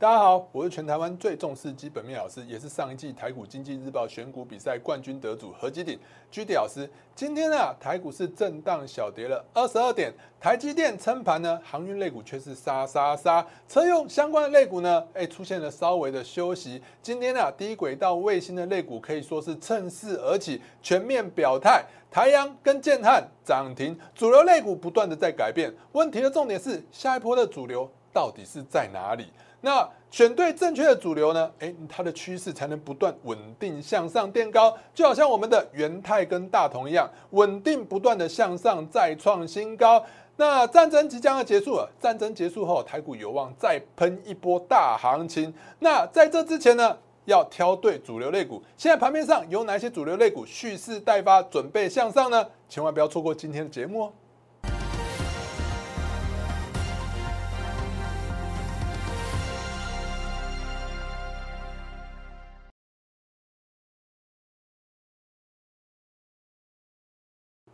大家好，我是全台湾最重视基本面老师，也是上一季台股经济日报选股比赛冠军得主何基鼎居迪老师。今天啊，台股是震荡小跌了二十二点，台积电撑盘呢，航运类股却是杀杀杀，车用相关的类股呢，哎，出现了稍微的休息。今天呢，低轨道卫星的类股可以说是趁势而起，全面表态，台阳跟建汉涨停，主流类股不断的在改变。问题的重点是，下一波的主流到底是在哪里？那选对正确的主流呢？诶，它的趋势才能不断稳定向上垫高，就好像我们的元泰跟大同一样，稳定不断的向上再创新高。那战争即将要结束了，战争结束后，台股有望再喷一波大行情。那在这之前呢，要挑对主流类股。现在盘面上有哪些主流类股蓄势待发，准备向上呢？千万不要错过今天的节目哦。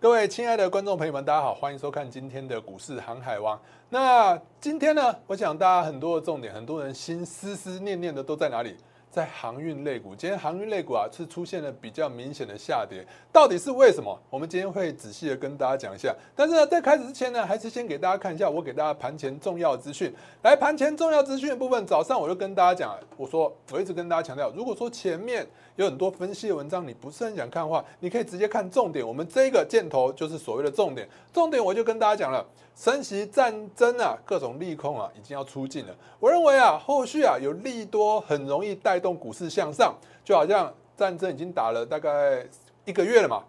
各位亲爱的观众朋友们，大家好，欢迎收看今天的股市航海王。那今天呢，我想大家很多的重点，很多人心思思念念的都在哪里？在航运类股，今天航运类股啊是出现了比较明显的下跌，到底是为什么？我们今天会仔细的跟大家讲一下。但是呢，在开始之前呢，还是先给大家看一下我给大家盘前重要资讯。来，盘前重要资讯的部分，早上我就跟大家讲，我说我一直跟大家强调，如果说前面有很多分析的文章，你不是很想看的话，你可以直接看重点。我们这个箭头就是所谓的重点，重点我就跟大家讲了。升级战争啊，各种利空啊，已经要出尽了。我认为啊，后续啊有利多，很容易带动股市向上。就好像战争已经打了大概一个月了嘛，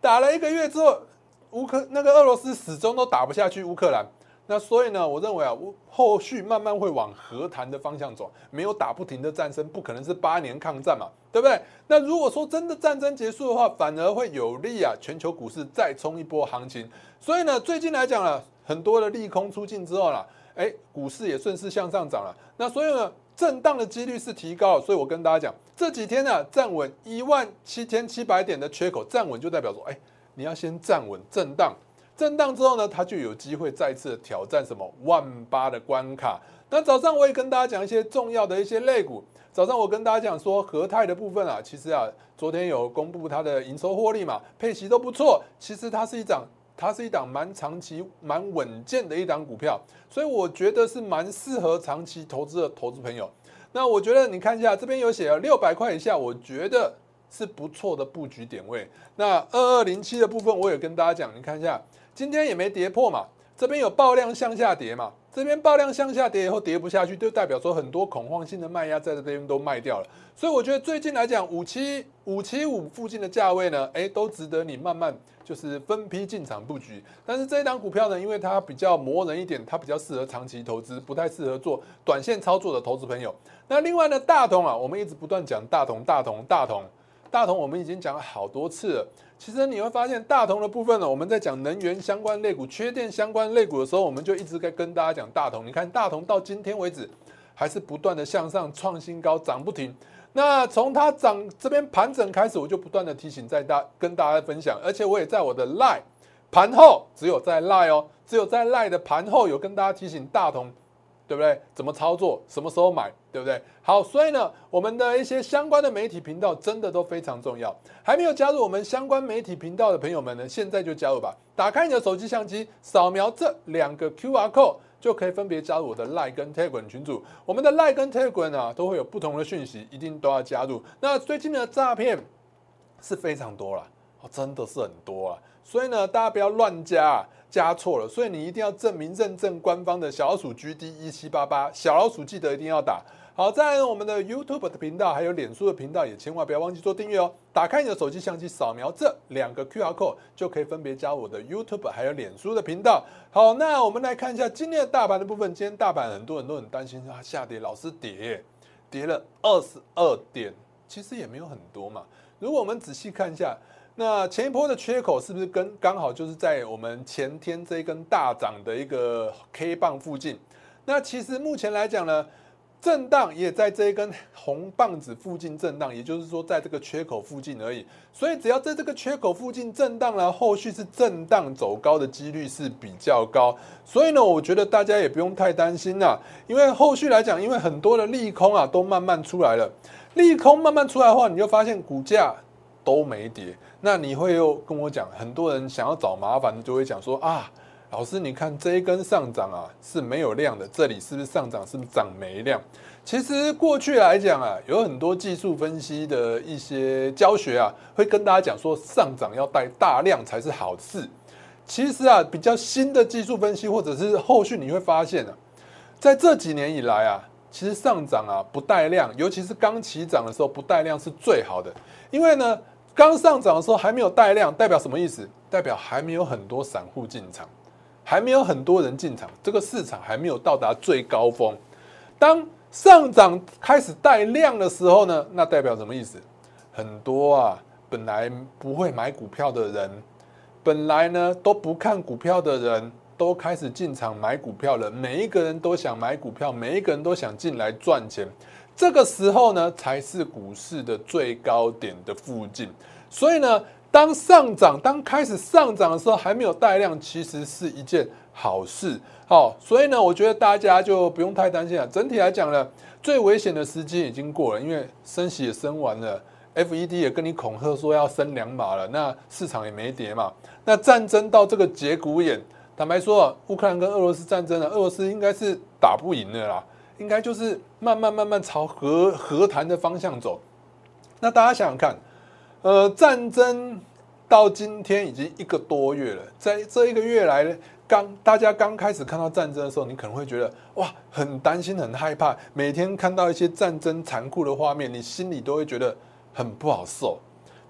打了一个月之后，乌克那个俄罗斯始终都打不下去乌克兰。那所以呢，我认为啊，后续慢慢会往和谈的方向走，没有打不停的战争，不可能是八年抗战嘛，对不对？那如果说真的战争结束的话，反而会有利啊，全球股市再冲一波行情。所以呢，最近来讲了，很多的利空出尽之后啦，哎，股市也顺势向上涨了。那所以呢，震荡的几率是提高。所以我跟大家讲，这几天呢，站稳一万七千七百点的缺口，站稳就代表说，哎，你要先站稳震荡。震荡之后呢，它就有机会再次挑战什么万八的关卡。那早上我也跟大家讲一些重要的一些类股。早上我跟大家讲说，和泰的部分啊，其实啊，昨天有公布它的营收获利嘛，配息都不错。其实它是一档，它是一档蛮长期、蛮稳健的一档股票，所以我觉得是蛮适合长期投资的投资朋友。那我觉得你看一下这边有写了六百块以下，我觉得是不错的布局点位。那二二零七的部分，我也跟大家讲，你看一下。今天也没跌破嘛，这边有爆量向下跌嘛，这边爆量向下跌以后跌不下去，就代表说很多恐慌性的卖压在这边都卖掉了。所以我觉得最近来讲，五七五七五附近的价位呢，哎，都值得你慢慢就是分批进场布局。但是这一档股票呢，因为它比较磨人一点，它比较适合长期投资，不太适合做短线操作的投资朋友。那另外呢，大同啊，我们一直不断讲大同，大同，大同。大同我们已经讲了好多次了，其实你会发现大同的部分呢，我们在讲能源相关类股、缺电相关类股的时候，我们就一直在跟大家讲大同。你看大同到今天为止，还是不断的向上创新高，涨不停。那从它涨这边盘整开始，我就不断的提醒在大跟大家分享，而且我也在我的 lie 盘后，只有在 lie 哦，只有在 lie 的盘后有跟大家提醒大同。对不对？怎么操作？什么时候买？对不对？好，所以呢，我们的一些相关的媒体频道真的都非常重要。还没有加入我们相关媒体频道的朋友们呢，现在就加入吧。打开你的手机相机，扫描这两个 Q R code，就可以分别加入我的 Line 跟 Tegan 群组。我们的 Line 跟 Telegram 啊，都会有不同的讯息，一定都要加入。那最近的诈骗是非常多了，哦，真的是很多啊。所以呢，大家不要乱加。加错了，所以你一定要证明认证官方的小老鼠 GD 一七八八小老鼠，记得一定要打好。在，我们的 YouTube 的频道还有脸书的频道也千万不要忘记做订阅哦。打开你的手机相机，扫描这两个 QR code 就可以分别加我的 YouTube 还有脸书的频道。好，那我们来看一下今天的大盘的部分。今天大盘很多人都很担心它，下跌老是跌，跌了二十二点，其实也没有很多嘛。如果我们仔细看一下。那前一波的缺口是不是跟刚好就是在我们前天这一根大涨的一个 K 棒附近？那其实目前来讲呢，震荡也在这一根红棒子附近震荡，也就是说在这个缺口附近而已。所以只要在这个缺口附近震荡了，后续是震荡走高的几率是比较高。所以呢，我觉得大家也不用太担心啦，因为后续来讲，因为很多的利空啊都慢慢出来了，利空慢慢出来的话，你就发现股价都没跌。那你会又跟我讲，很多人想要找麻烦，就会讲说啊。老师，你看这一根上涨啊是没有量的，这里是不是上涨？是不是涨没量？其实过去来讲啊，有很多技术分析的一些教学啊，会跟大家讲说上涨要带大量才是好事。其实啊，比较新的技术分析或者是后续你会发现啊，在这几年以来啊，其实上涨啊不带量，尤其是刚起涨的时候不带量是最好的，因为呢刚上涨的时候还没有带量，代表什么意思？代表还没有很多散户进场。还没有很多人进场，这个市场还没有到达最高峰。当上涨开始带量的时候呢，那代表什么意思？很多啊，本来不会买股票的人，本来呢都不看股票的人，都开始进场买股票了。每一个人都想买股票，每一个人都想进来赚钱。这个时候呢，才是股市的最高点的附近。所以呢。当上涨，当开始上涨的时候，还没有带量，其实是一件好事。好，所以呢，我觉得大家就不用太担心了。整体来讲呢，最危险的时机已经过了，因为升息也升完了，FED 也跟你恐吓说要升两码了，那市场也没跌嘛。那战争到这个节骨眼，坦白说，乌克兰跟俄罗斯战争呢，俄罗斯应该是打不赢的啦，应该就是慢慢慢慢朝和和谈的方向走。那大家想想看。呃，战争到今天已经一个多月了，在这一个月来呢，刚大家刚开始看到战争的时候，你可能会觉得哇，很担心、很害怕，每天看到一些战争残酷的画面，你心里都会觉得很不好受。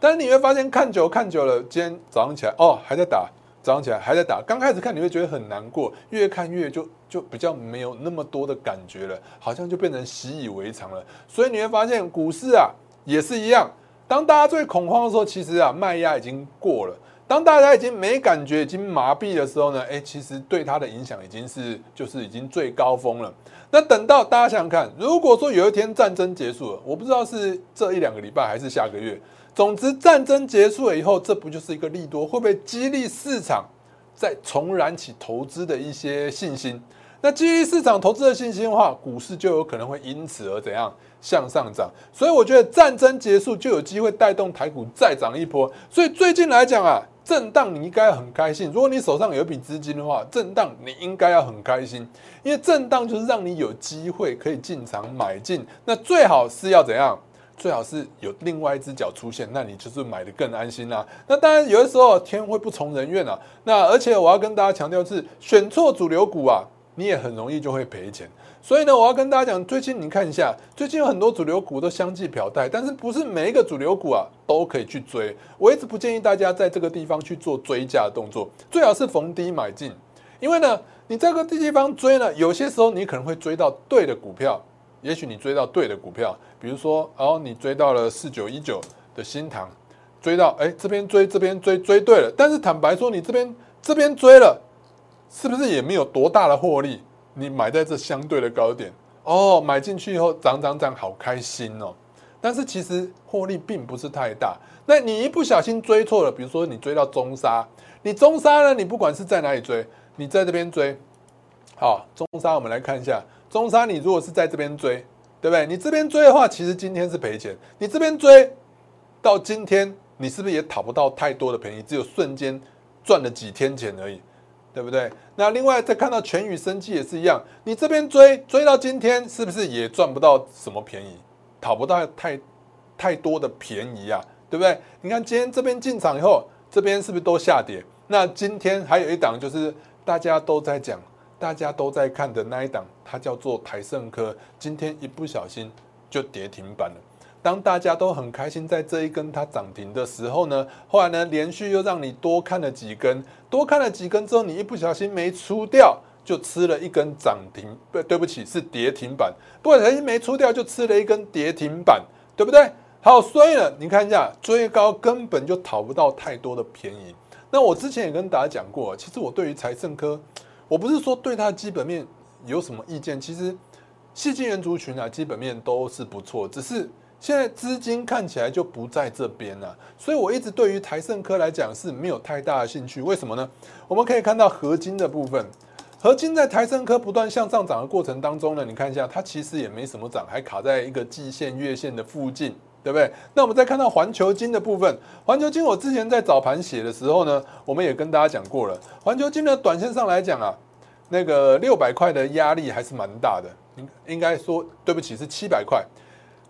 但是你会发现，看久看久了，今天早上起来哦，还在打，早上起来还在打。刚开始看你会觉得很难过，越看越就就比较没有那么多的感觉了，好像就变成习以为常了。所以你会发现，股市啊也是一样。当大家最恐慌的时候，其实啊卖压已经过了。当大家已经没感觉、已经麻痹的时候呢，哎，其实对它的影响已经是就是已经最高峰了。那等到大家想想看，如果说有一天战争结束了，我不知道是这一两个礼拜还是下个月，总之战争结束了以后，这不就是一个利多？会不会激励市场再重燃起投资的一些信心？那基于市场投资的信心的话，股市就有可能会因此而怎样向上涨。所以我觉得战争结束就有机会带动台股再涨一波。所以最近来讲啊，震荡你应该很开心。如果你手上有一笔资金的话，震荡你应该要很开心，因为震荡就是让你有机会可以进场买进。那最好是要怎样？最好是有另外一只脚出现，那你就是买的更安心啦。那当然有的时候天会不从人愿啊。那而且我要跟大家强调是，选错主流股啊。你也很容易就会赔钱，所以呢，我要跟大家讲，最近你看一下，最近有很多主流股都相继表态，但是不是每一个主流股啊都可以去追。我一直不建议大家在这个地方去做追加动作，最好是逢低买进，因为呢，你这个地方追呢，有些时候你可能会追到对的股票，也许你追到对的股票，比如说，哦，你追到了四九一九的新塘，追到，哎，这边追，这边追，追对了，但是坦白说，你这边这边追了。是不是也没有多大的获利？你买在这相对的高点哦，买进去以后涨涨涨，好开心哦。但是其实获利并不是太大。那你一不小心追错了，比如说你追到中沙，你中沙呢？你不管是在哪里追，你在这边追，好，中沙我们来看一下，中沙你如果是在这边追，对不对？你这边追的话，其实今天是赔钱。你这边追到今天，你是不是也讨不到太多的便宜？只有瞬间赚了几天钱而已。对不对？那另外再看到全宇生机也是一样，你这边追追到今天，是不是也赚不到什么便宜，讨不到太太多的便宜啊？对不对？你看今天这边进场以后，这边是不是都下跌？那今天还有一档就是大家都在讲、大家都在看的那一档，它叫做台盛科，今天一不小心就跌停板了。当大家都很开心，在这一根它涨停的时候呢，后来呢，连续又让你多看了几根，多看了几根之后，你一不小心没出掉，就吃了一根涨停，不对不起，是跌停板，不小心没出掉就吃了一根跌停板，对不对？好，所以呢，你看一下，追高根本就讨不到太多的便宜。那我之前也跟大家讲过，其实我对于财政科，我不是说对它的基本面有什么意见，其实。细晶圆族群啊，基本面都是不错，只是现在资金看起来就不在这边了，所以我一直对于台盛科来讲是没有太大的兴趣。为什么呢？我们可以看到合金的部分，合金在台盛科不断向上涨的过程当中呢，你看一下，它其实也没什么涨，还卡在一个季线、月线的附近。对不对？那我们再看到环球金的部分，环球金我之前在早盘写的时候呢，我们也跟大家讲过了。环球金的短线上来讲啊，那个六百块的压力还是蛮大的。应应该说，对不起，是七百块。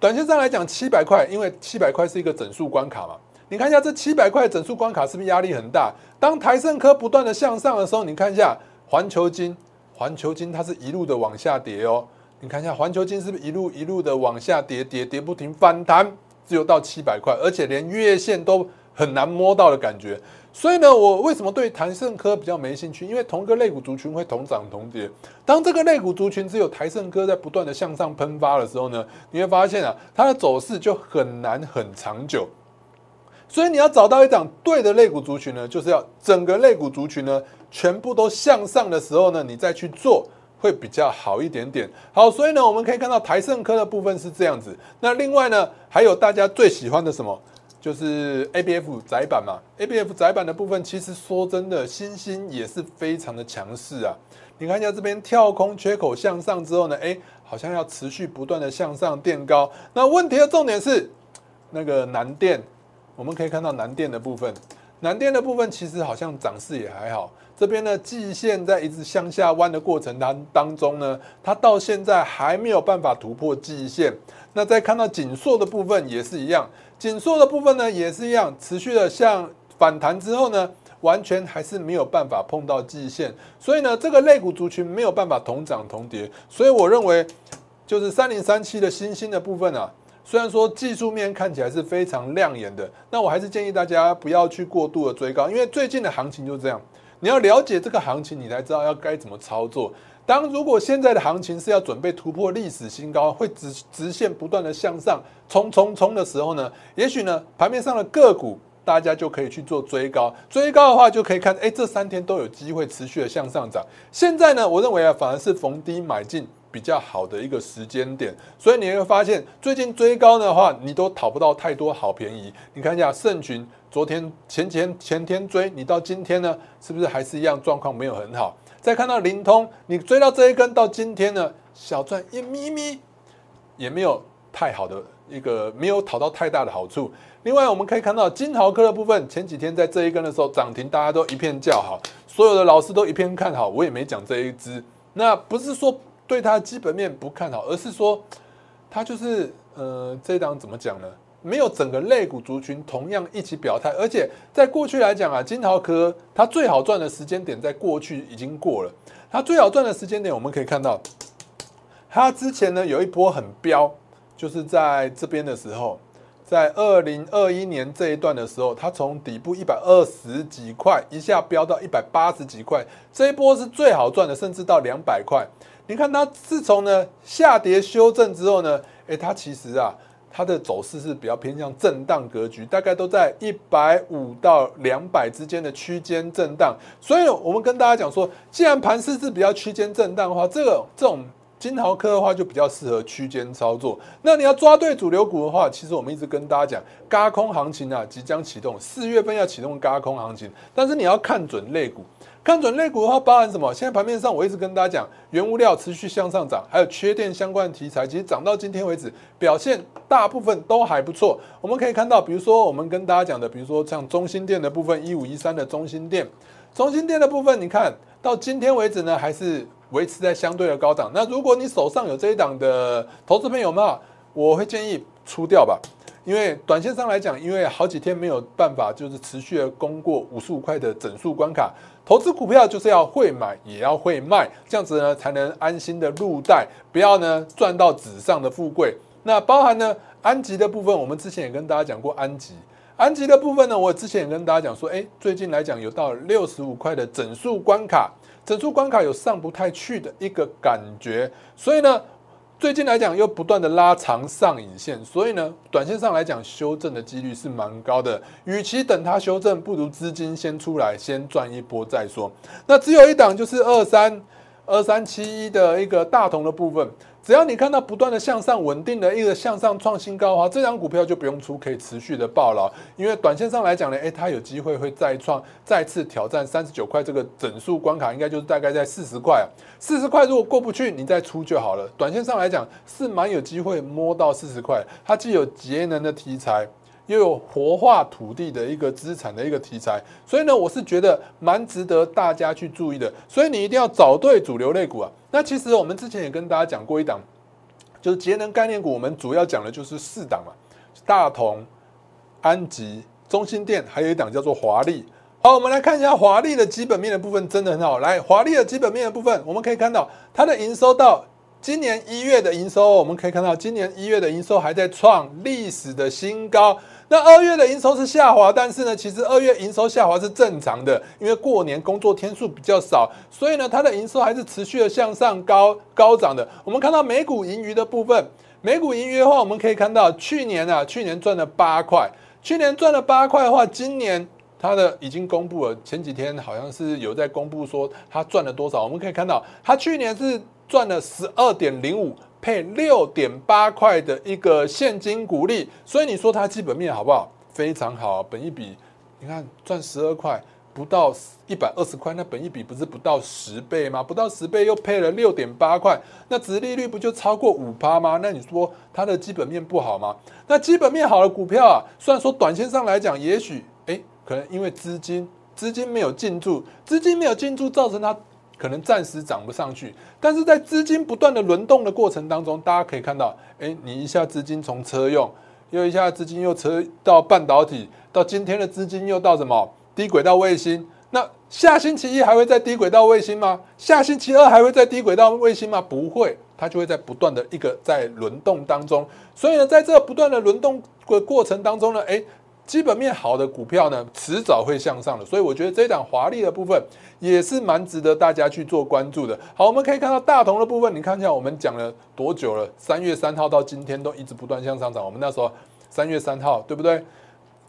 短线上来讲，七百块，因为七百块是一个整数关卡嘛。你看一下这七百块整数关卡是不是压力很大？当台盛科不断的向上的时候，你看一下环球金，环球金它是一路的往下跌哦。你看一下环球金是不是一路一路的往下跌，跌跌不停，反弹只有到七百块，而且连月线都很难摸到的感觉。所以呢，我为什么对台盛科比较没兴趣？因为同个类股族群会同涨同跌。当这个类股族群只有台盛科在不断的向上喷发的时候呢，你会发现啊，它的走势就很难很长久。所以你要找到一档对的类股族群呢，就是要整个类股族群呢全部都向上的时候呢，你再去做。会比较好一点点。好，所以呢，我们可以看到台盛科的部分是这样子。那另外呢，还有大家最喜欢的什么，就是 A B F 窄板嘛。A B F 窄板的部分，其实说真的，新兴也是非常的强势啊。你看一下这边跳空缺口向上之后呢，哎，好像要持续不断的向上垫高。那问题的重点是那个南电，我们可以看到南电的部分，南电的部分其实好像涨势也还好。这边呢，季线在一直向下弯的过程当当中呢，它到现在还没有办法突破季线。那再看到紧缩的部分也是一样，紧缩的部分呢也是一样，持续的向反弹之后呢，完全还是没有办法碰到季线。所以呢，这个类股族群没有办法同涨同跌。所以我认为，就是三零三七的新兴的部分啊，虽然说技术面看起来是非常亮眼的，那我还是建议大家不要去过度的追高，因为最近的行情就是这样。你要了解这个行情，你才知道要该怎么操作。当如果现在的行情是要准备突破历史新高，会直直线不断的向上冲冲冲的时候呢，也许呢盘面上的个股大家就可以去做追高，追高的话就可以看，哎，这三天都有机会持续的向上涨。现在呢，我认为啊，反而是逢低买进。比较好的一个时间点，所以你会发现最近追高的话，你都讨不到太多好便宜。你看一下盛群，昨天前前前天追，你到今天呢，是不是还是一样状况没有很好？再看到灵通，你追到这一根到今天呢，小赚一咪咪，也没有太好的一个，没有讨到太大的好处。另外我们可以看到金豪科的部分，前几天在这一根的时候涨停，大家都一片叫好，所有的老师都一片看好，我也没讲这一只，那不是说。对它基本面不看好，而是说它就是呃，这档怎么讲呢？没有整个类股族群同样一起表态，而且在过去来讲啊，金桃科它最好赚的时间点在过去已经过了。它最好赚的时间点，我们可以看到，它之前呢有一波很飙，就是在这边的时候，在二零二一年这一段的时候，它从底部一百二十几块一下飙到一百八十几块，这一波是最好赚的，甚至到两百块。你看它自从呢下跌修正之后呢，诶，它其实啊，它的走势是比较偏向震荡格局，大概都在一百五到两百之间的区间震荡。所以我们跟大家讲说，既然盘势是比较区间震荡的话，这个这种。金豪科的话就比较适合区间操作。那你要抓对主流股的话，其实我们一直跟大家讲，嘎空行情啊即将启动，四月份要启动嘎空行情。但是你要看准类股，看准类股的话，包含什么？现在盘面上我一直跟大家讲，原物料持续向上涨，还有缺电相关的题材，其实涨到今天为止，表现大部分都还不错。我们可以看到，比如说我们跟大家讲的，比如说像中心店的部分，一五一三的中心店，中心店的部分，你看到今天为止呢，还是。维持在相对的高档。那如果你手上有这一档的投资朋友们，我会建议出掉吧，因为短线上来讲，因为好几天没有办法就是持续的攻过五十五块的整数关卡。投资股票就是要会买，也要会卖，这样子呢才能安心的入袋，不要呢赚到纸上的富贵。那包含呢安吉的部分，我们之前也跟大家讲过安吉。安吉的部分呢，我之前也跟大家讲说，哎，最近来讲有到六十五块的整数关卡。整数关卡有上不太去的一个感觉，所以呢，最近来讲又不断的拉长上影线，所以呢，短线上来讲修正的几率是蛮高的。与其等它修正，不如资金先出来，先赚一波再说。那只有一档就是二三二三七一的一个大同的部分，只要你看到不断的向上稳定的一个向上创新高的话，这张股票就不用出，可以持续的爆牢。因为短线上来讲呢，诶，它有机会会再创再次挑战三十九块这个整数关卡，应该就是大概在四十块。四十块如果过不去，你再出就好了。短线上来讲是蛮有机会摸到四十块，它既有节能的题材。又有活化土地的一个资产的一个题材，所以呢，我是觉得蛮值得大家去注意的。所以你一定要找对主流类股啊。那其实我们之前也跟大家讲过一档，就是节能概念股，我们主要讲的就是四档嘛，大同、安吉、中心店，还有一档叫做华丽。好，我们来看一下华丽的基本面的部分，真的很好。来，华丽的基本面的部分，我们可以看到它的营收到。今年一月的营收，我们可以看到，今年一月的营收还在创历史的新高。那二月的营收是下滑，但是呢，其实二月营收下滑是正常的，因为过年工作天数比较少，所以呢，它的营收还是持续的向上高高涨的。我们看到美股盈余的部分，美股盈余的话，我们可以看到去年啊，去年赚了八块，去年赚了八块的话，今年它的已经公布了，前几天好像是有在公布说它赚了多少。我们可以看到，它去年是。赚了十二点零五，配六点八块的一个现金股利，所以你说它基本面好不好？非常好，本一比，你看赚十二块，不到一百二十块，那本一比不是不到十倍吗？不到十倍又配了六点八块，那殖利率不就超过五趴吗？那你说它的基本面不好吗？那基本面好的股票啊，虽然说短线上来讲，也许哎，可能因为资金资金没有进驻，资金没有进驻，造成它。可能暂时涨不上去，但是在资金不断的轮动的过程当中，大家可以看到，哎，你一下资金从车用，又一下资金又车到半导体，到今天的资金又到什么低轨道卫星？那下星期一还会在低轨道卫星吗？下星期二还会在低轨道卫星吗？不会，它就会在不断的一个在轮动当中。所以呢，在这不断的轮动的过程当中呢，哎。基本面好的股票呢，迟早会向上的，所以我觉得这一档华丽的部分也是蛮值得大家去做关注的。好，我们可以看到大同的部分，你看一下我们讲了多久了？三月三号到今天都一直不断向上涨。我们那时候三月三号，对不对？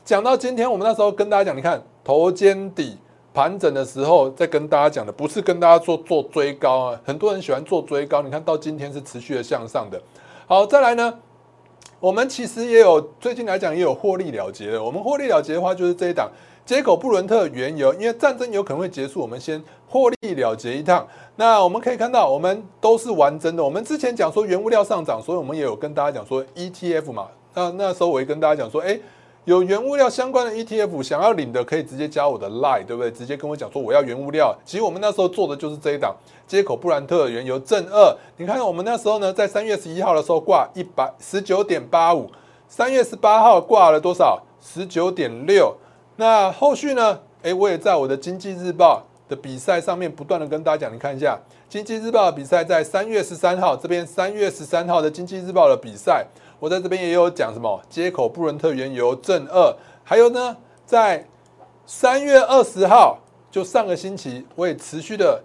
讲到今天，我们那时候跟大家讲，你看头肩底盘整的时候，在跟大家讲的，不是跟大家做做追高啊。很多人喜欢做追高，你看到今天是持续的向上的。好，再来呢？我们其实也有最近来讲也有获利了结的。我们获利了结的话，就是这一档接口布伦特原油，因为战争有可能会结束，我们先获利了结一趟。那我们可以看到，我们都是完整的。我们之前讲说原物料上涨，所以我们也有跟大家讲说 ETF 嘛。那那时候我也跟大家讲说，哎。有原物料相关的 ETF，想要领的可以直接加我的 Line，对不对？直接跟我讲说我要原物料。其实我们那时候做的就是这一档接口布兰特原油正二。你看我们那时候呢，在三月十一号的时候挂一百十九点八五，三月十八号挂了多少？十九点六。那后续呢？诶，我也在我的经济日报的比赛上面不断的跟大家讲，你看一下经济日报的比赛，在三月十三号这边，三月十三号的经济日报的比赛。我在这边也有讲什么接口布伦特原油正二，还有呢，在三月二十号，就上个星期，我也持续的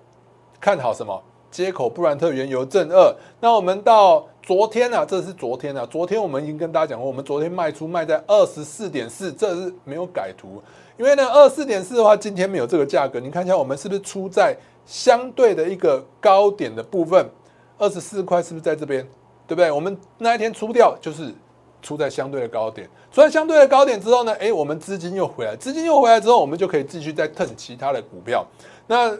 看好什么接口布兰特原油正二。那我们到昨天呢，这是昨天啊，昨天我们已经跟大家讲过，我们昨天卖出卖在二十四点四，这是没有改图，因为呢，二十四点四的话，今天没有这个价格，你看一下我们是不是出在相对的一个高点的部分，二十四块是不是在这边？对不对？我们那一天出掉，就是出在相对的高点。出在相对的高点之后呢，诶，我们资金又回来，资金又回来之后，我们就可以继续再腾其他的股票。那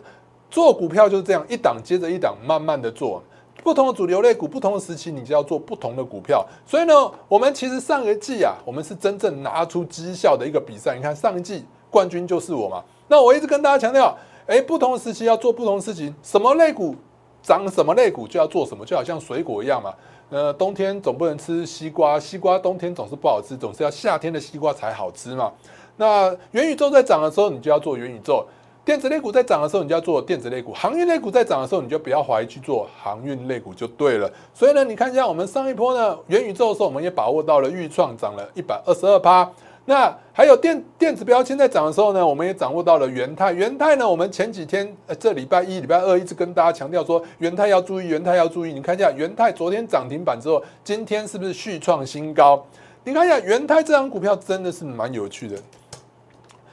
做股票就是这样，一档接着一档，慢慢的做。不同的主流类股，不同的时期，你就要做不同的股票。所以呢，我们其实上一季啊，我们是真正拿出绩效的一个比赛。你看上一季冠军就是我嘛。那我一直跟大家强调，诶，不同的时期要做不同的事情。什么类股涨，什么类股就要做什么，就好像水果一样嘛。呃，冬天总不能吃西瓜，西瓜冬天总是不好吃，总是要夏天的西瓜才好吃嘛。那元宇宙在涨的时候，你就要做元宇宙；电子类股在涨的时候，你就要做电子类股；航运类股在涨的时候，你就不要怀疑去做航运类股就对了。所以呢，你看一下我们上一波呢，元宇宙的时候，我们也把握到了预创涨了一百二十二趴。那还有电电子标签在涨的时候呢，我们也掌握到了元泰。元泰呢，我们前几天呃，这礼拜一、礼拜二一直跟大家强调说，元泰要注意，元泰要注意。你看一下元泰昨天涨停板之后，今天是不是续创新高？你看一下元泰这张股票真的是蛮有趣的。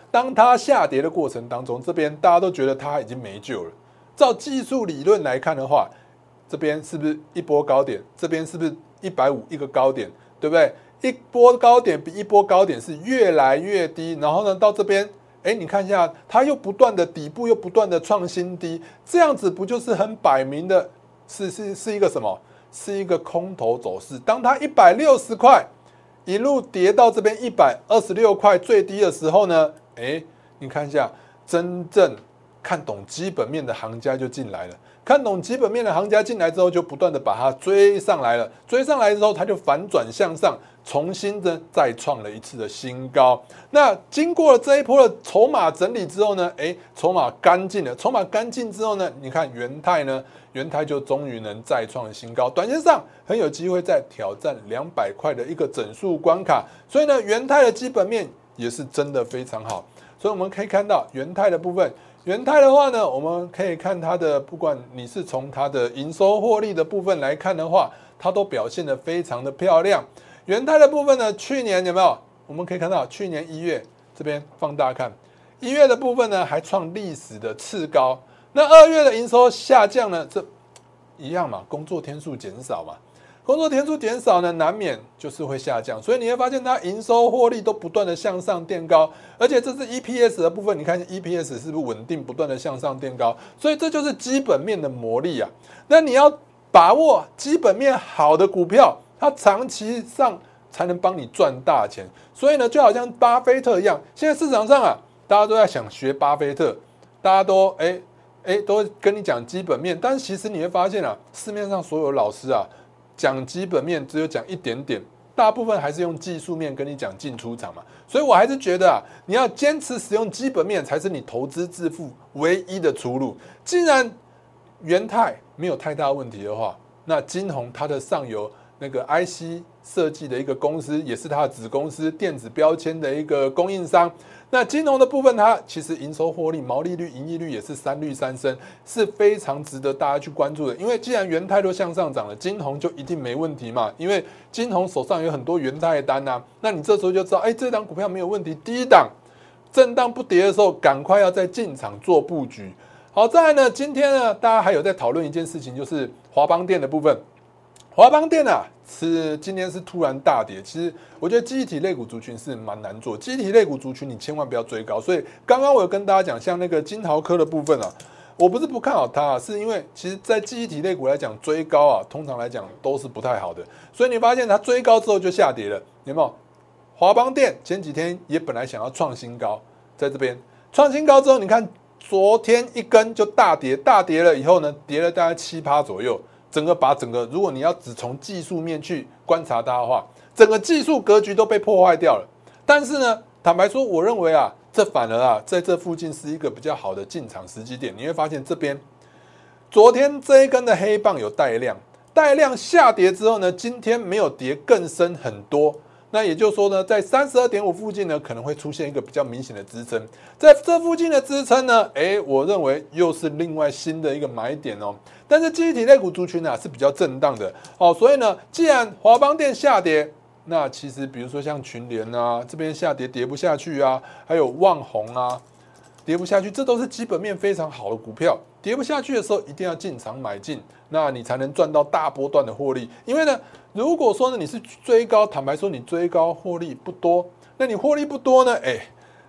当它下跌的过程当中，这边大家都觉得它已经没救了。照技术理论来看的话，这边是不是一波高点？这边是不是一百五一个高点？对不对？一波高点比一波高点是越来越低，然后呢，到这边，哎，你看一下，它又不断的底部又不断的创新低，这样子不就是很摆明的，是是是一个什么？是一个空头走势。当它一百六十块一路跌到这边一百二十六块最低的时候呢，哎，你看一下，真正看懂基本面的行家就进来了。看懂基本面的行家进来之后，就不断的把它追上来了。追上来之后，它就反转向上，重新的再创了一次的新高。那经过了这一波的筹码整理之后呢，诶，筹码干净了。筹码干净之后呢，你看元泰呢，元泰就终于能再创新高，短线上很有机会再挑战两百块的一个整数关卡。所以呢，元泰的基本面也是真的非常好。所以我们可以看到元泰的部分。元泰的话呢，我们可以看它的，不管你是从它的营收获利的部分来看的话，它都表现的非常的漂亮。元泰的部分呢，去年有没有？我们可以看到，去年一月这边放大看，一月的部分呢还创历史的次高。那二月的营收下降呢，这一样嘛，工作天数减少嘛。工作天数减少呢，难免就是会下降，所以你会发现它营收获利都不断的向上垫高，而且这是 EPS 的部分，你看 EPS 是不是稳定不断的向上垫高？所以这就是基本面的魔力啊。那你要把握基本面好的股票，它长期上才能帮你赚大钱。所以呢，就好像巴菲特一样，现在市场上啊，大家都在想学巴菲特，大家都哎哎都跟你讲基本面，但其实你会发现啊，市面上所有老师啊。讲基本面只有讲一点点，大部分还是用技术面跟你讲进出场嘛，所以我还是觉得啊，你要坚持使用基本面才是你投资致富唯一的出路。既然元泰没有太大问题的话，那金鸿它的上游那个 IC 设计的一个公司，也是它的子公司电子标签的一个供应商。那金融的部分，它其实营收获利、毛利率、盈利率也是三率三升，是非常值得大家去关注的。因为既然元泰都向上涨了，金红就一定没问题嘛。因为金红手上有很多元泰单呐，那你这时候就知道，哎，这档股票没有问题，第一档震荡不跌的时候，赶快要再进场做布局。好在呢，今天呢，大家还有在讨论一件事情，就是华邦电的部分。华邦电啊，是今天是突然大跌。其实我觉得记忆体类股族群是蛮难做，记忆体类股族群你千万不要追高。所以刚刚我有跟大家讲，像那个金豪科的部分啊，我不是不看好它，啊是因为其实在记忆体类股来讲，追高啊，通常来讲都是不太好的。所以你发现它追高之后就下跌了，有没有？华邦电前几天也本来想要创新高，在这边创新高之后，你看昨天一根就大跌，大跌了以后呢，跌了大概七趴左右。整个把整个，如果你要只从技术面去观察它的话，整个技术格局都被破坏掉了。但是呢，坦白说，我认为啊，这反而啊，在这附近是一个比较好的进场时机点。你会发现这边昨天这一根的黑棒有带量，带量下跌之后呢，今天没有跌更深很多。那也就是说呢，在三十二点五附近呢，可能会出现一个比较明显的支撑，在这附近的支撑呢，诶，我认为又是另外新的一个买点哦。但是记忆体类股族群呢是比较震荡的哦，所以呢，既然华邦电下跌，那其实比如说像群联啊这边下跌跌不下去啊，还有旺宏啊。跌不下去，这都是基本面非常好的股票。跌不下去的时候，一定要进场买进，那你才能赚到大波段的获利。因为呢，如果说呢你是追高，坦白说你追高获利不多，那你获利不多呢，哎，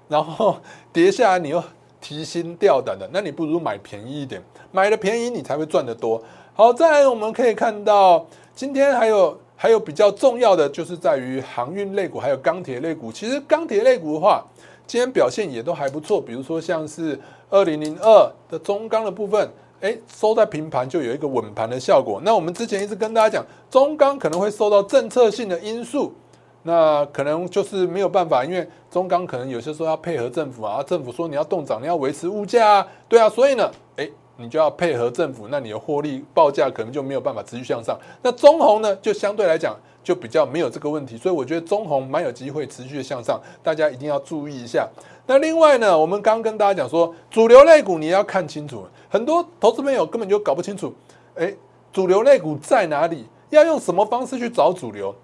然后跌下来你又提心吊胆的，那你不如买便宜一点，买的便宜你才会赚得多。好，再来我们可以看到，今天还有还有比较重要的就是在于航运类股，还有钢铁类股。其实钢铁类股的话，今天表现也都还不错，比如说像是二零零二的中钢的部分，哎，收在平盘就有一个稳盘的效果。那我们之前一直跟大家讲，中钢可能会受到政策性的因素，那可能就是没有办法，因为中钢可能有些时候要配合政府啊，政府说你要动涨，你要维持物价啊，对啊，所以呢，哎，你就要配合政府，那你的获利报价可能就没有办法持续向上。那中红呢，就相对来讲。就比较没有这个问题，所以我觉得中红蛮有机会持续的向上，大家一定要注意一下。那另外呢，我们刚跟大家讲说，主流类股你要看清楚，很多投资朋友根本就搞不清楚，哎，主流类股在哪里？要用什么方式去找主流？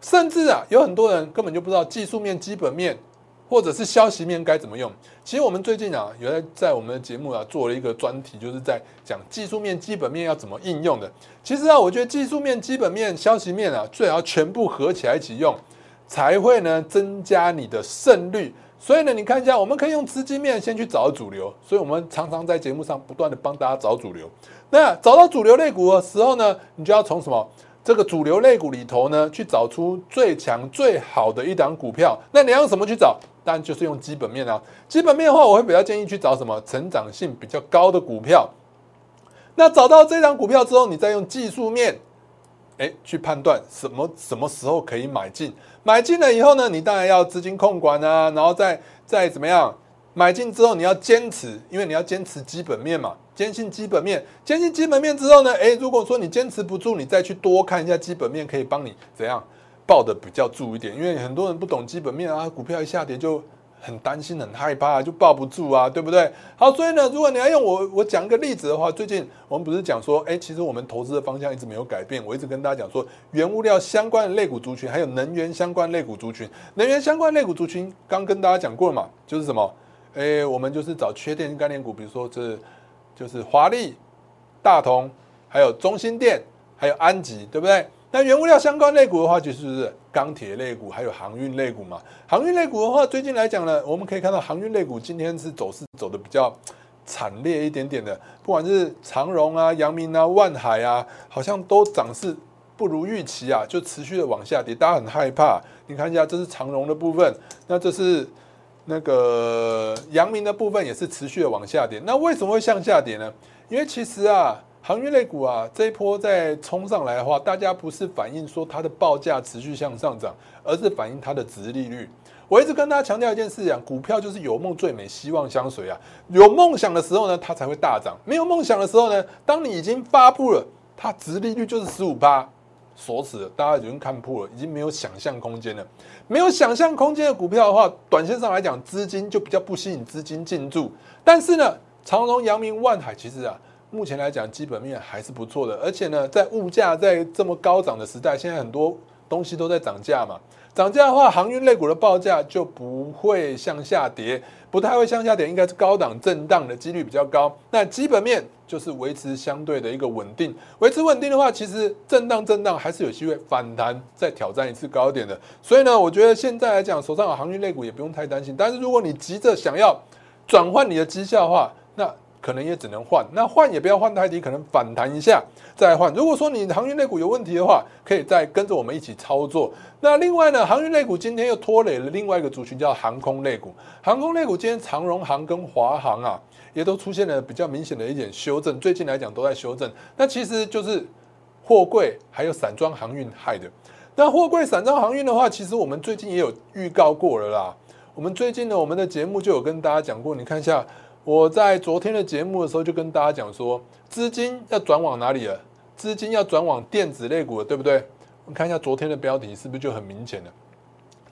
甚至啊，有很多人根本就不知道技术面、基本面，或者是消息面该怎么用？其实我们最近啊，有在在我们的节目啊做了一个专题，就是在讲技术面、基本面要怎么应用的。其实啊，我觉得技术面、基本面、消息面啊，最好全部合起来一起用，才会呢增加你的胜率。所以呢，你看一下，我们可以用资金面先去找主流。所以我们常常在节目上不断的帮大家找主流。那找到主流类股的时候呢，你就要从什么？这个主流类股里头呢，去找出最强最好的一档股票。那你要用什么去找？但就是用基本面啊。基本面的话，我会比较建议去找什么成长性比较高的股票。那找到这张股票之后，你再用技术面，哎，去判断什么什么时候可以买进。买进了以后呢，你当然要资金控管啊，然后再再怎么样？买进之后你要坚持，因为你要坚持基本面嘛。坚信基本面，坚信基本面之后呢？诶，如果说你坚持不住，你再去多看一下基本面，可以帮你怎样抱的比较住一点。因为很多人不懂基本面啊，股票一下跌就很担心、很害怕，就抱不住啊，对不对？好，所以呢，如果你要用我我讲一个例子的话，最近我们不是讲说，诶，其实我们投资的方向一直没有改变。我一直跟大家讲说，原物料相关的类股族群，还有能源相关类股族群，能源相关类股族群刚跟大家讲过了嘛，就是什么？诶，我们就是找缺电概念股，比如说这。就是华丽、大同，还有中心电，还有安吉，对不对？那原物料相关类股的话，就是钢铁类股，还有航运类股嘛。航运类股的话，最近来讲呢，我们可以看到航运类股今天是走势走的比较惨烈一点点的，不管是长荣啊、阳明啊、万海啊，好像都涨势不如预期啊，就持续的往下跌，大家很害怕。你看一下，这是长荣的部分，那这是。那个阳明的部分也是持续的往下跌，那为什么会向下跌呢？因为其实啊，航运类股啊这一波再冲上来的话，大家不是反映说它的报价持续向上涨，而是反映它的值利率。我一直跟大家强调一件事情，股票就是有梦最美，希望相随啊。有梦想的时候呢，它才会大涨；没有梦想的时候呢，当你已经发布了，它值利率就是十五八。锁死了，大家已经看破了，已经没有想象空间了。没有想象空间的股票的话，短线上来讲，资金就比较不吸引资金进驻。但是呢，长荣、阳明、万海，其实啊，目前来讲基本面还是不错的。而且呢，在物价在这么高涨的时代，现在很多东西都在涨价嘛。涨价的话，航运类股的报价就不会向下跌，不太会向下跌，应该是高档震荡的几率比较高。那基本面就是维持相对的一个稳定，维持稳定的话，其实震荡震荡还是有机会反弹，再挑战一次高点的。所以呢，我觉得现在来讲，手上有航运类股也不用太担心。但是如果你急着想要转换你的绩效的话，那可能也只能换，那换也不要换太低，可能反弹一下再换。如果说你航运类股有问题的话，可以再跟着我们一起操作。那另外呢，航运类股今天又拖累了另外一个族群，叫航空类股。航空类股今天长荣航跟华航啊，也都出现了比较明显的一点修正。最近来讲都在修正，那其实就是货柜还有散装航运害的。那货柜散装航运的话，其实我们最近也有预告过了啦。我们最近呢，我们的节目就有跟大家讲过，你看一下。我在昨天的节目的时候就跟大家讲说，资金要转往哪里了？资金要转往电子类股了，对不对？我们看一下昨天的标题是不是就很明显了？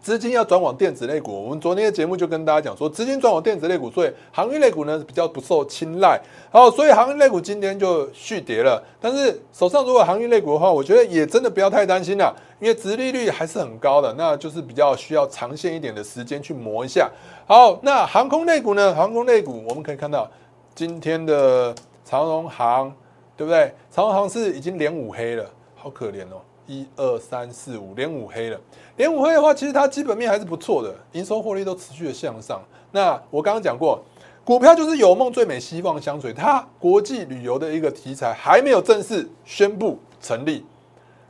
资金要转往电子类股，我们昨天的节目就跟大家讲说，资金转往电子类股，所以航运类股呢比较不受青睐。好，所以航运类股今天就续跌了。但是手上如果航运类股的话，我觉得也真的不要太担心了，因为殖利率还是很高的，那就是比较需要长线一点的时间去磨一下。好，那航空类股呢？航空类股我们可以看到今天的长荣航，对不对？长荣航是已经连五黑了，好可怜哦。一二三四五，连五黑了。连五黑的话，其实它基本面还是不错的，营收获利都持续的向上。那我刚刚讲过，股票就是有梦最美，希望相随。它国际旅游的一个题材还没有正式宣布成立，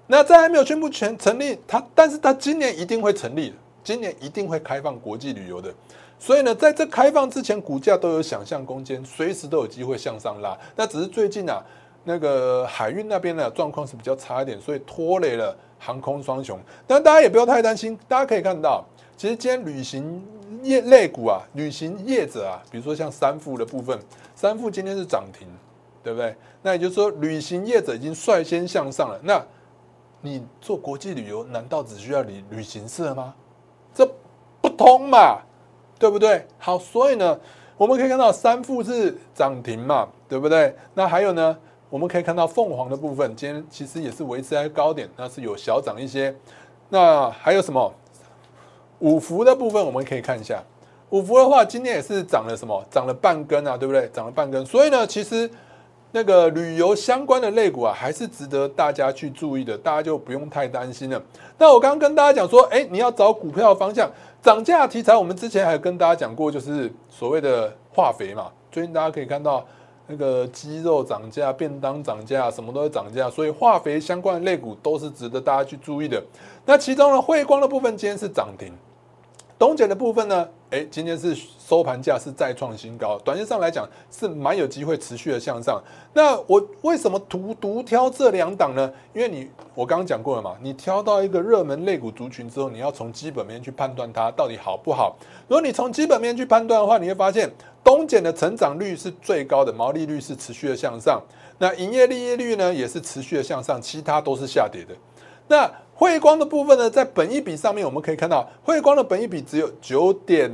那在还没有宣布全成立，它但是它今年一定会成立，今年一定会开放国际旅游的。所以呢，在这开放之前，股价都有想象空间，随时都有机会向上拉。那只是最近啊。那个海运那边的状况是比较差一点，所以拖累了航空双雄。但大家也不要太担心，大家可以看到，其实今天旅行业类股啊，旅行业者啊，比如说像三富的部分，三富今天是涨停，对不对？那也就是说，旅行业者已经率先向上了。那你做国际旅游，难道只需要旅旅行社吗？这不通嘛，对不对？好，所以呢，我们可以看到三富是涨停嘛，对不对？那还有呢？我们可以看到凤凰的部分，今天其实也是维持在高点，那是有小涨一些。那还有什么五福的部分，我们可以看一下五福的话，今天也是涨了什么？涨了半根啊，对不对？涨了半根。所以呢，其实那个旅游相关的类股啊，还是值得大家去注意的，大家就不用太担心了。那我刚刚跟大家讲说，哎，你要找股票方向，涨价题材，我们之前还跟大家讲过，就是所谓的化肥嘛。最近大家可以看到。那个鸡肉涨价，便当涨价，什么都会涨价，所以化肥相关的类股都是值得大家去注意的。那其中呢，汇光的部分今天是涨停，东碱的部分呢？哎，今天是收盘价是再创新高，短线上来讲是蛮有机会持续的向上。那我为什么独独挑这两档呢？因为你我刚刚讲过了嘛，你挑到一个热门类股族群之后，你要从基本面去判断它到底好不好。如果你从基本面去判断的话，你会发现东碱的成长率是最高的，毛利率是持续的向上，那营业利益率呢也是持续的向上，其他都是下跌的。那汇光的部分呢，在本益比上面我们可以看到，汇光的本益比只有九点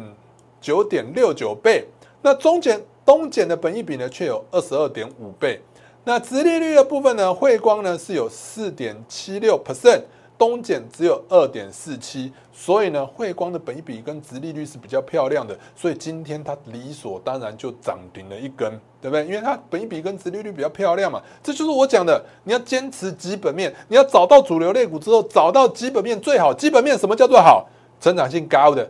九点六九倍，那中减东减的本益比呢，却有二十二点五倍。那直利率的部分呢，汇光呢是有四点七六 percent。东减只有二点四七，所以呢，汇光的本益比跟殖利率是比较漂亮的，所以今天它理所当然就涨停了一根，对不对？因为它本益比跟殖利率比较漂亮嘛，这就是我讲的，你要坚持基本面，你要找到主流类股之后，找到基本面最好，基本面什么叫做好？成长性高的，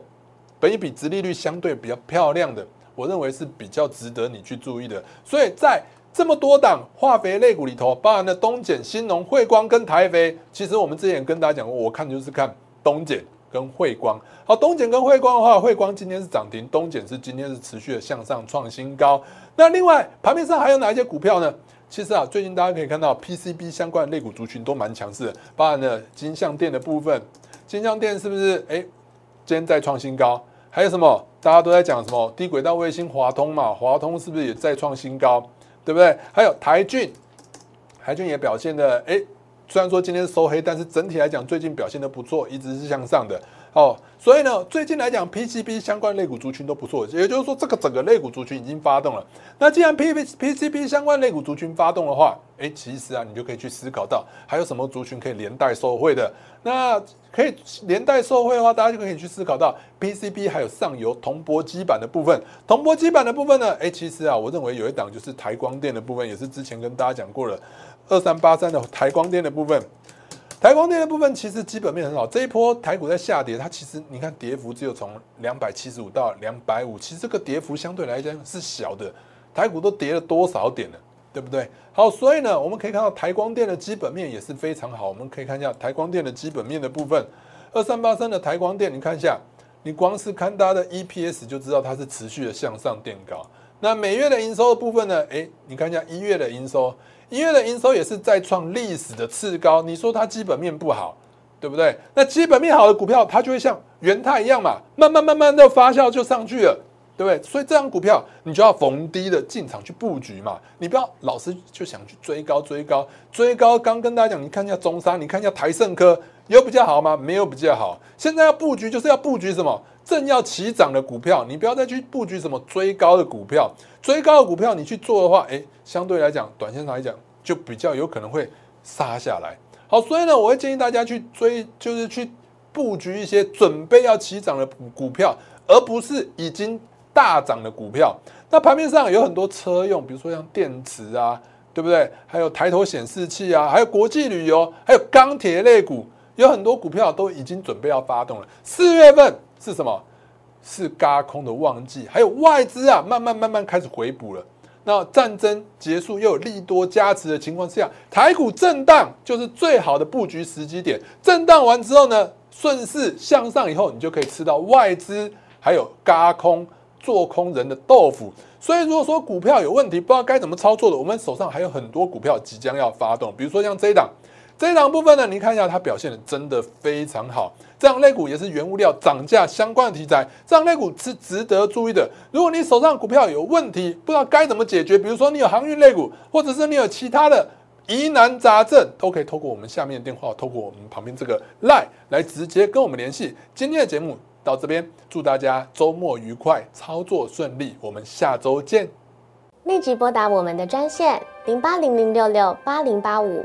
本益比、殖利率相对比较漂亮的，我认为是比较值得你去注意的，所以在。这么多档化肥类股里头，包含了东碱、新农、汇光跟台肥。其实我们之前跟大家讲过，我看就是看东碱跟汇光。好，东碱跟汇光的话，汇光今天是涨停，东碱是今天是持续的向上创新高。那另外盘面上还有哪一些股票呢？其实啊，最近大家可以看到 PCB 相关的类股族群都蛮强势的，包含了金相电的部分。金相电是不是？哎，今天再创新高。还有什么？大家都在讲什么？低轨道卫星华通嘛，华通是不是也再创新高？对不对？还有台骏，台骏也表现的哎，虽然说今天收黑，但是整体来讲最近表现的不错，一直是向上的哦。所以呢，最近来讲 PCB 相关类股族群都不错，也就是说这个整个类股族群已经发动了。那既然 P PCB 相关类股族群发动的话，哎，其实啊，你就可以去思考到还有什么族群可以连带受惠的。那可以连带受惠的话，大家就可以去思考到 PCB 还有上游铜箔基板的部分。铜箔基板的部分呢，哎，其实啊，我认为有一档就是台光电的部分，也是之前跟大家讲过了，二三八三的台光电的部分。台光电的部分其实基本面很好，这一波台股在下跌，它其实你看跌幅只有从两百七十五到两百五，其实这个跌幅相对来讲是小的。台股都跌了多少点了？对不对？好，所以呢，我们可以看到台光电的基本面也是非常好。我们可以看一下台光电的基本面的部分，二三八三的台光电，你看一下，你光是看它的 EPS 就知道它是持续的向上垫高。那每月的营收的部分呢？诶，你看一下一月的营收，一月的营收也是再创历史的次高。你说它基本面不好，对不对？那基本面好的股票，它就会像元泰一样嘛，慢慢慢慢的发酵就上去了。对不对？所以这张股票你就要逢低的进场去布局嘛，你不要老是就想去追高追高追高。刚跟大家讲，你看一下中沙，你看一下台盛科，有比较好吗？没有比较好。现在要布局就是要布局什么？正要起涨的股票，你不要再去布局什么追高的股票。追高的股票你去做的话，哎，相对来讲，短线上来讲就比较有可能会杀下来。好，所以呢，我会建议大家去追，就是去布局一些准备要起涨的股股票，而不是已经。大涨的股票，那盘面上有很多车用，比如说像电池啊，对不对？还有抬头显示器啊，还有国际旅游，还有钢铁类股，有很多股票都已经准备要发动了。四月份是什么？是嘎空的旺季，还有外资啊，慢慢慢慢开始回补了。那战争结束又有利多加持的情况下，台股震荡就是最好的布局时机点。震荡完之后呢，顺势向上以后，你就可以吃到外资还有嘎空。做空人的豆腐，所以如果说股票有问题，不知道该怎么操作的，我们手上还有很多股票即将要发动，比如说像这一档，这一档部分呢，你看一下它表现的真的非常好。这样类股也是原物料涨价相关的题材，这样类股是值得注意的。如果你手上股票有问题，不知道该怎么解决，比如说你有航运类股，或者是你有其他的疑难杂症，都可以透过我们下面的电话，透过我们旁边这个 line 来直接跟我们联系。今天的节目。到这边，祝大家周末愉快，操作顺利。我们下周见。立即拨打我们的专线零八零零六六八零八五。